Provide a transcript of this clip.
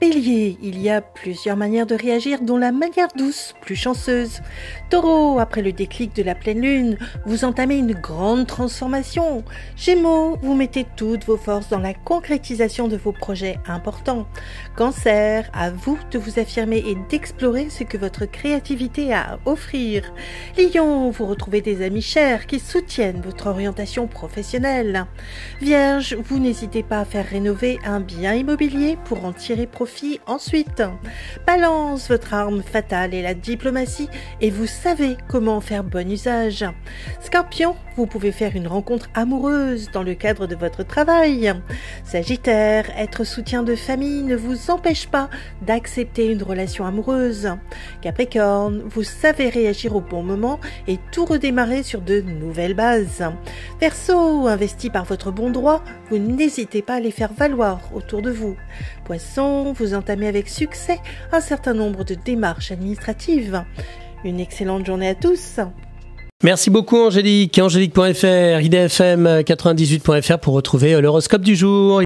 Bélier, il y a plusieurs manières de réagir, dont la manière douce, plus chanceuse. Taureau, après le déclic de la pleine lune, vous entamez une grande transformation. Gémeaux, vous mettez toutes vos forces dans la concrétisation de vos projets importants. Cancer, à vous de vous affirmer et d'explorer ce que votre créativité a à offrir. Lion, vous retrouvez des amis chers qui soutiennent votre orientation professionnelle. Vierge, vous n'hésitez pas à faire rénover un bien immobilier pour en tirer profit ensuite. Balance, votre arme fatale est la diplomatie et vous savez comment en faire bon usage. Scorpion, vous pouvez faire une rencontre amoureuse dans le cadre de votre travail. Sagittaire, être soutien de famille ne vous empêche pas d'accepter une relation amoureuse. Capricorne, vous savez réagir au bon moment et tout redémarrer sur de nouvelles bases. Verseau, investi par votre bon droit, vous n'hésitez pas à les faire valoir autour de vous. Poisson, vous entamez avec succès un certain nombre de démarches administratives. Une excellente journée à tous. Merci beaucoup Angélique. Angélique.fr, idfm98.fr pour retrouver l'horoscope du jour.